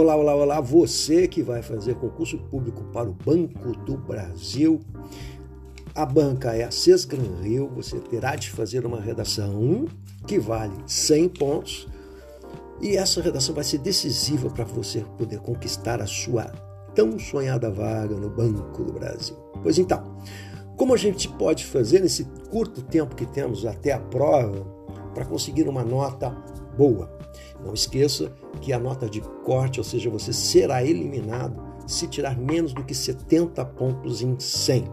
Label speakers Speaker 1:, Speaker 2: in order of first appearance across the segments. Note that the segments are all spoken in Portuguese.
Speaker 1: Olá, olá, olá, você que vai fazer concurso público para o Banco do Brasil. A banca é a Sesgran Rio, você terá de fazer uma redação que vale 100 pontos e essa redação vai ser decisiva para você poder conquistar a sua tão sonhada vaga no Banco do Brasil. Pois então, como a gente pode fazer nesse curto tempo que temos até a prova para conseguir uma nota boa? Não esqueça que a nota de corte, ou seja, você será eliminado se tirar menos do que 70 pontos em 100.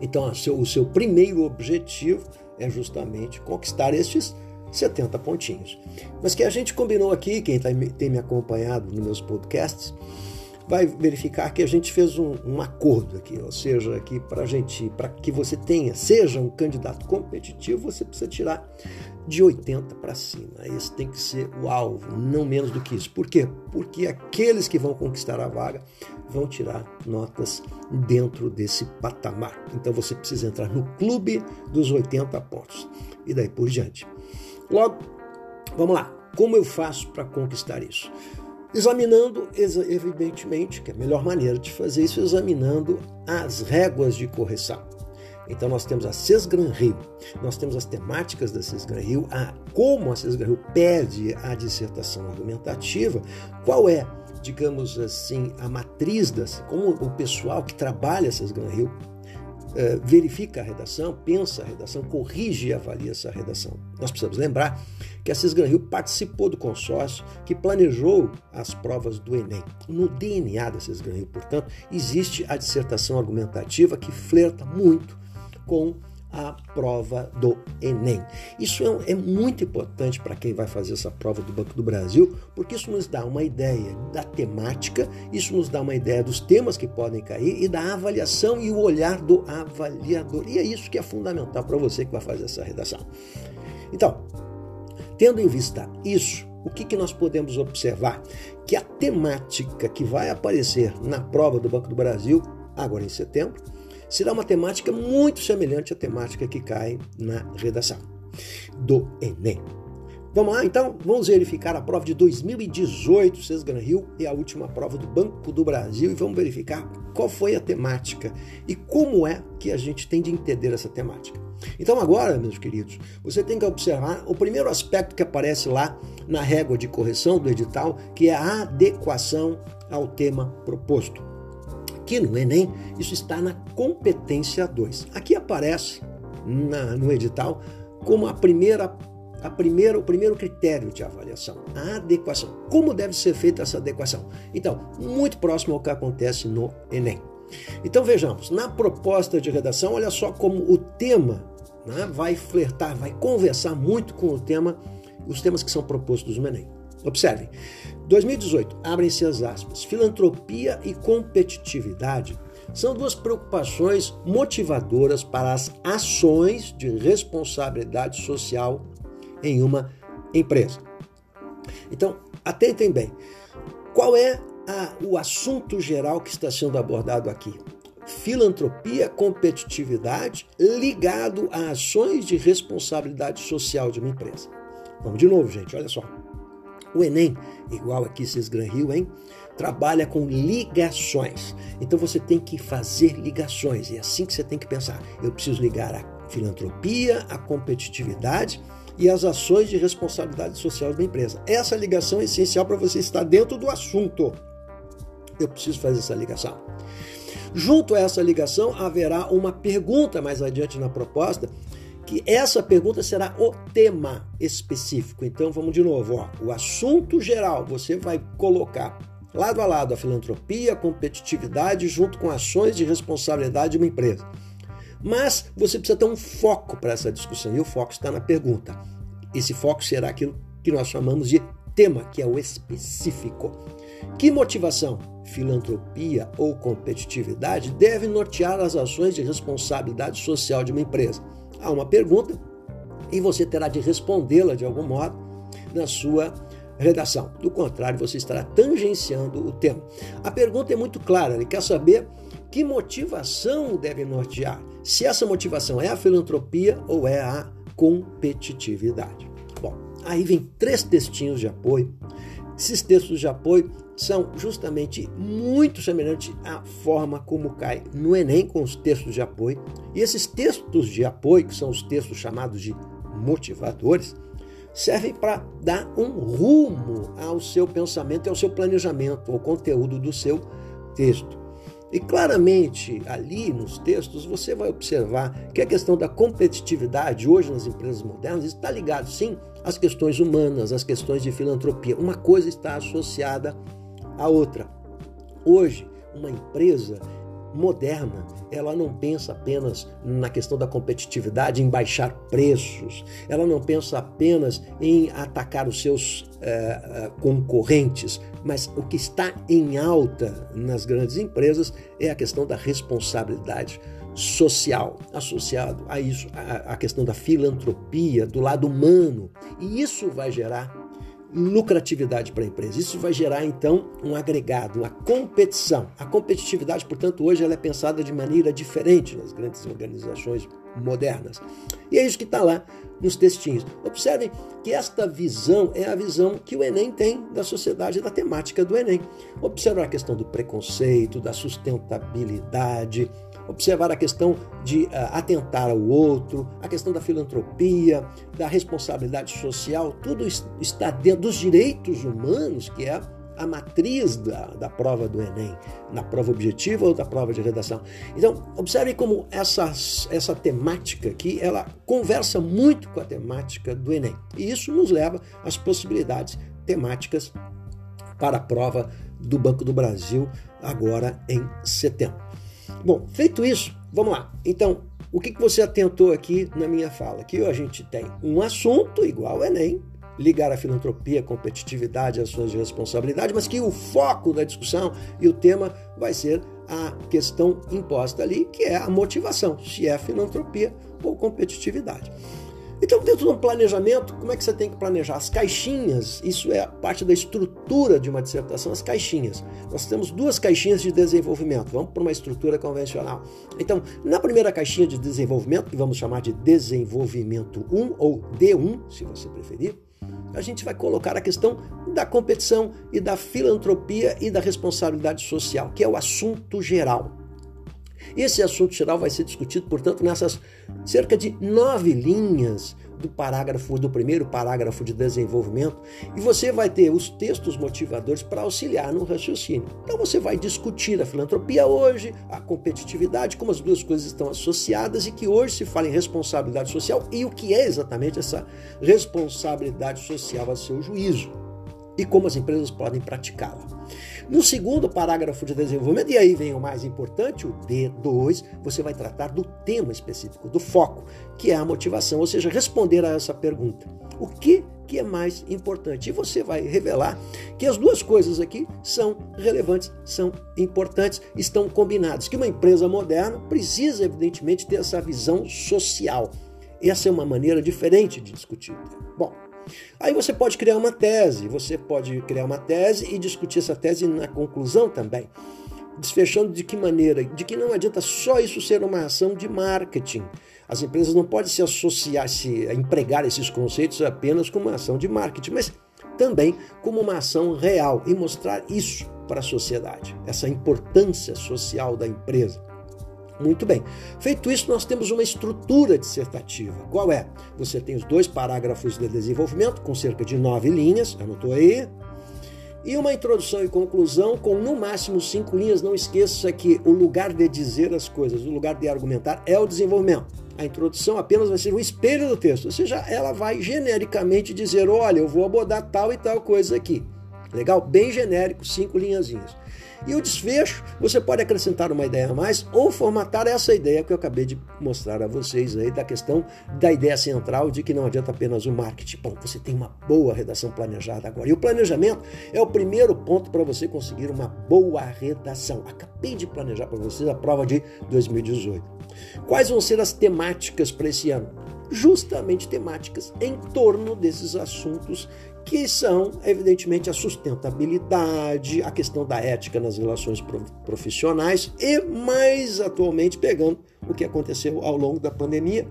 Speaker 1: Então, o seu, o seu primeiro objetivo é justamente conquistar estes 70 pontinhos. Mas que a gente combinou aqui, quem tá, tem me acompanhado nos meus podcasts, vai verificar que a gente fez um, um acordo aqui, ou seja, aqui para gente, para que você tenha, seja um candidato competitivo, você precisa tirar de 80 para cima. Esse tem que ser o alvo, não menos do que isso. Por quê? Porque aqueles que vão conquistar a vaga vão tirar notas dentro desse patamar. Então você precisa entrar no clube dos 80 pontos e daí por diante. Logo, vamos lá. Como eu faço para conquistar isso? Examinando, evidentemente, que é a melhor maneira de fazer isso, examinando as réguas de correção. Então nós temos a Sesgran Rio, nós temos as temáticas da Sesgran Rio, a, como a Sesgran Rio pede a dissertação argumentativa, qual é, digamos assim, a matriz das, como o pessoal que trabalha a Sesgran Rio é, verifica a redação, pensa a redação, corrige e avalia essa redação. Nós precisamos lembrar que a Cisgran Rio participou do consórcio que planejou as provas do Enem. No DNA da Cisgran Rio, portanto, existe a dissertação argumentativa que flerta muito com a prova do Enem. Isso é, é muito importante para quem vai fazer essa prova do Banco do Brasil, porque isso nos dá uma ideia da temática, isso nos dá uma ideia dos temas que podem cair e da avaliação e o olhar do avaliador. E é isso que é fundamental para você que vai fazer essa redação. Então, tendo em vista isso, o que, que nós podemos observar? Que a temática que vai aparecer na prova do Banco do Brasil, agora em setembro, será uma temática muito semelhante à temática que cai na redação do Enem. Vamos lá, então, vamos verificar a prova de 2018, Sesgran Rio, é a última prova do Banco do Brasil, e vamos verificar qual foi a temática e como é que a gente tem de entender essa temática. Então, agora, meus queridos, você tem que observar o primeiro aspecto que aparece lá na régua de correção do edital, que é a adequação ao tema proposto. Aqui no Enem, isso está na competência 2. Aqui aparece na, no edital como a primeira, a primeira, o primeiro critério de avaliação, a adequação. Como deve ser feita essa adequação? Então, muito próximo ao que acontece no Enem. Então vejamos, na proposta de redação, olha só como o tema né, vai flertar, vai conversar muito com o tema, os temas que são propostos no Enem. Observem, 2018, abrem-se as aspas, filantropia e competitividade são duas preocupações motivadoras para as ações de responsabilidade social em uma empresa. Então, atentem bem. Qual é a, o assunto geral que está sendo abordado aqui? Filantropia, competitividade ligado a ações de responsabilidade social de uma empresa. Vamos de novo, gente, olha só. O Enem, igual aqui Cisgran Rio, hein? Trabalha com ligações. Então você tem que fazer ligações. E é assim que você tem que pensar. Eu preciso ligar a filantropia, a competitividade e as ações de responsabilidade social da empresa. Essa ligação é essencial para você estar dentro do assunto. Eu preciso fazer essa ligação. Junto a essa ligação, haverá uma pergunta mais adiante na proposta que essa pergunta será o tema específico. Então vamos de novo, ó. o assunto geral você vai colocar lado a lado a filantropia, a competitividade junto com ações de responsabilidade de uma empresa. Mas você precisa ter um foco para essa discussão e o foco está na pergunta. Esse foco será aquilo que nós chamamos de tema, que é o específico. Que motivação, filantropia ou competitividade deve nortear as ações de responsabilidade social de uma empresa? A uma pergunta e você terá de respondê-la de algum modo na sua redação. Do contrário, você estará tangenciando o tema. A pergunta é muito clara, ele quer saber que motivação deve nortear, se essa motivação é a filantropia ou é a competitividade. Bom, aí vem três textinhos de apoio Esses textos de apoio são justamente muito semelhantes à forma como cai no Enem com os textos de apoio. E esses textos de apoio, que são os textos chamados de motivadores, servem para dar um rumo ao seu pensamento e ao seu planejamento, ao conteúdo do seu texto. E claramente ali nos textos você vai observar que a questão da competitividade hoje nas empresas modernas está ligado sim às questões humanas, às questões de filantropia. Uma coisa está associada à outra. Hoje, uma empresa moderna, ela não pensa apenas na questão da competitividade, em baixar preços, ela não pensa apenas em atacar os seus é, concorrentes, mas o que está em alta nas grandes empresas é a questão da responsabilidade social, associado a isso, a, a questão da filantropia, do lado humano. E isso vai gerar lucratividade para a empresa. Isso vai gerar então um agregado, uma competição. A competitividade, portanto, hoje ela é pensada de maneira diferente nas grandes organizações modernas. E é isso que está lá nos textinhos. Observem que esta visão é a visão que o Enem tem da sociedade, da temática do Enem. Observar a questão do preconceito, da sustentabilidade, observar a questão de uh, atentar ao outro, a questão da filantropia, da responsabilidade social, tudo está dentro dos direitos humanos, que é a matriz da, da prova do Enem, na prova objetiva ou da prova de redação. Então, observe como essa, essa temática aqui, ela conversa muito com a temática do Enem. E isso nos leva às possibilidades temáticas para a prova do Banco do Brasil agora em setembro. Bom, feito isso, vamos lá. Então, o que, que você atentou aqui na minha fala? Que a gente tem um assunto igual ao Enem, ligar a filantropia, a competitividade, as suas responsabilidades, mas que o foco da discussão e o tema vai ser a questão imposta ali, que é a motivação, se é filantropia ou competitividade. Então, dentro de um planejamento, como é que você tem que planejar? As caixinhas, isso é parte da estrutura de uma dissertação, as caixinhas. Nós temos duas caixinhas de desenvolvimento, vamos para uma estrutura convencional. Então, na primeira caixinha de desenvolvimento, que vamos chamar de desenvolvimento 1 ou D1, se você preferir, a gente vai colocar a questão da competição e da filantropia e da responsabilidade social, que é o assunto geral. Esse assunto geral vai ser discutido, portanto, nessas cerca de nove linhas do parágrafo do primeiro parágrafo de desenvolvimento e você vai ter os textos motivadores para auxiliar no raciocínio. Então você vai discutir a filantropia hoje, a competitividade, como as duas coisas estão associadas e que hoje se fala em responsabilidade social e o que é exatamente essa responsabilidade social a seu juízo e como as empresas podem praticá-la. No segundo parágrafo de desenvolvimento, e aí vem o mais importante, o D2, você vai tratar do tema específico, do foco, que é a motivação, ou seja, responder a essa pergunta. O que, que é mais importante? E você vai revelar que as duas coisas aqui são relevantes, são importantes, estão combinadas. Que uma empresa moderna precisa, evidentemente, ter essa visão social. Essa é uma maneira diferente de discutir. Bom, Aí você pode criar uma tese, você pode criar uma tese e discutir essa tese na conclusão também. Desfechando de que maneira? De que não adianta só isso ser uma ação de marketing. As empresas não podem se associar, se empregar esses conceitos apenas como uma ação de marketing, mas também como uma ação real e mostrar isso para a sociedade, essa importância social da empresa. Muito bem. Feito isso, nós temos uma estrutura dissertativa. Qual é? Você tem os dois parágrafos de desenvolvimento, com cerca de nove linhas, anotou aí? E uma introdução e conclusão com no máximo cinco linhas. Não esqueça que o lugar de dizer as coisas, o lugar de argumentar é o desenvolvimento. A introdução apenas vai ser o espelho do texto, ou seja, ela vai genericamente dizer: olha, eu vou abordar tal e tal coisa aqui. Legal? Bem genérico, cinco linhazinhas. E o desfecho, você pode acrescentar uma ideia a mais ou formatar essa ideia que eu acabei de mostrar a vocês aí da questão da ideia central de que não adianta apenas o marketing. Bom, você tem uma boa redação planejada agora. E o planejamento é o primeiro ponto para você conseguir uma boa redação. Acabei de planejar para vocês a prova de 2018. Quais vão ser as temáticas para esse ano? Justamente temáticas em torno desses assuntos que são, evidentemente, a sustentabilidade, a questão da ética nas relações profissionais e, mais atualmente, pegando o que aconteceu ao longo da pandemia,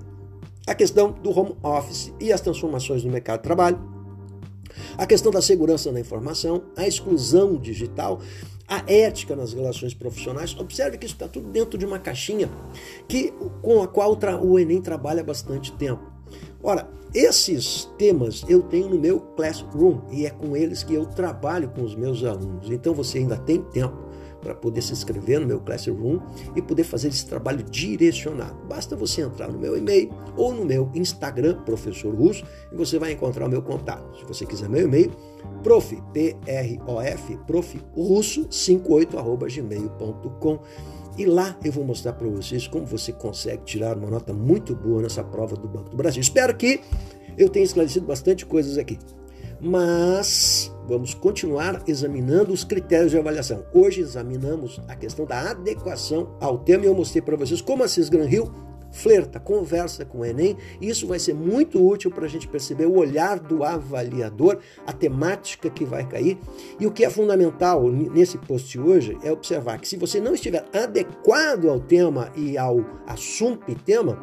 Speaker 1: a questão do home office e as transformações no mercado de trabalho, A questão da segurança da informação, a exclusão digital, a ética nas relações profissionais. Observe que isso está tudo dentro de uma caixinha que, com a qual o Enem trabalha bastante tempo. Ora, esses temas eu tenho no meu Classroom e é com eles que eu trabalho com os meus alunos. Então você ainda tem tempo para poder se inscrever no meu Classroom e poder fazer esse trabalho direcionado. Basta você entrar no meu e-mail ou no meu Instagram, Professor Russo, e você vai encontrar o meu contato. Se você quiser meu e-mail, prof, P-R-O-F, profrusso 58 arroba gmail.com. E lá eu vou mostrar para vocês como você consegue tirar uma nota muito boa nessa prova do Banco do Brasil. Espero que eu tenha esclarecido bastante coisas aqui. Mas vamos continuar examinando os critérios de avaliação. Hoje examinamos a questão da adequação ao tema e eu mostrei para vocês como a Cisgran Rio flerta, conversa com o Enem. Isso vai ser muito útil para a gente perceber o olhar do avaliador, a temática que vai cair. E o que é fundamental nesse post hoje é observar que se você não estiver adequado ao tema e ao assunto e tema,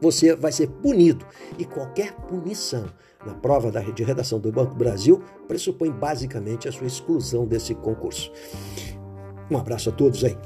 Speaker 1: você vai ser punido. E qualquer punição na prova de redação do Banco Brasil pressupõe basicamente a sua exclusão desse concurso. Um abraço a todos aí.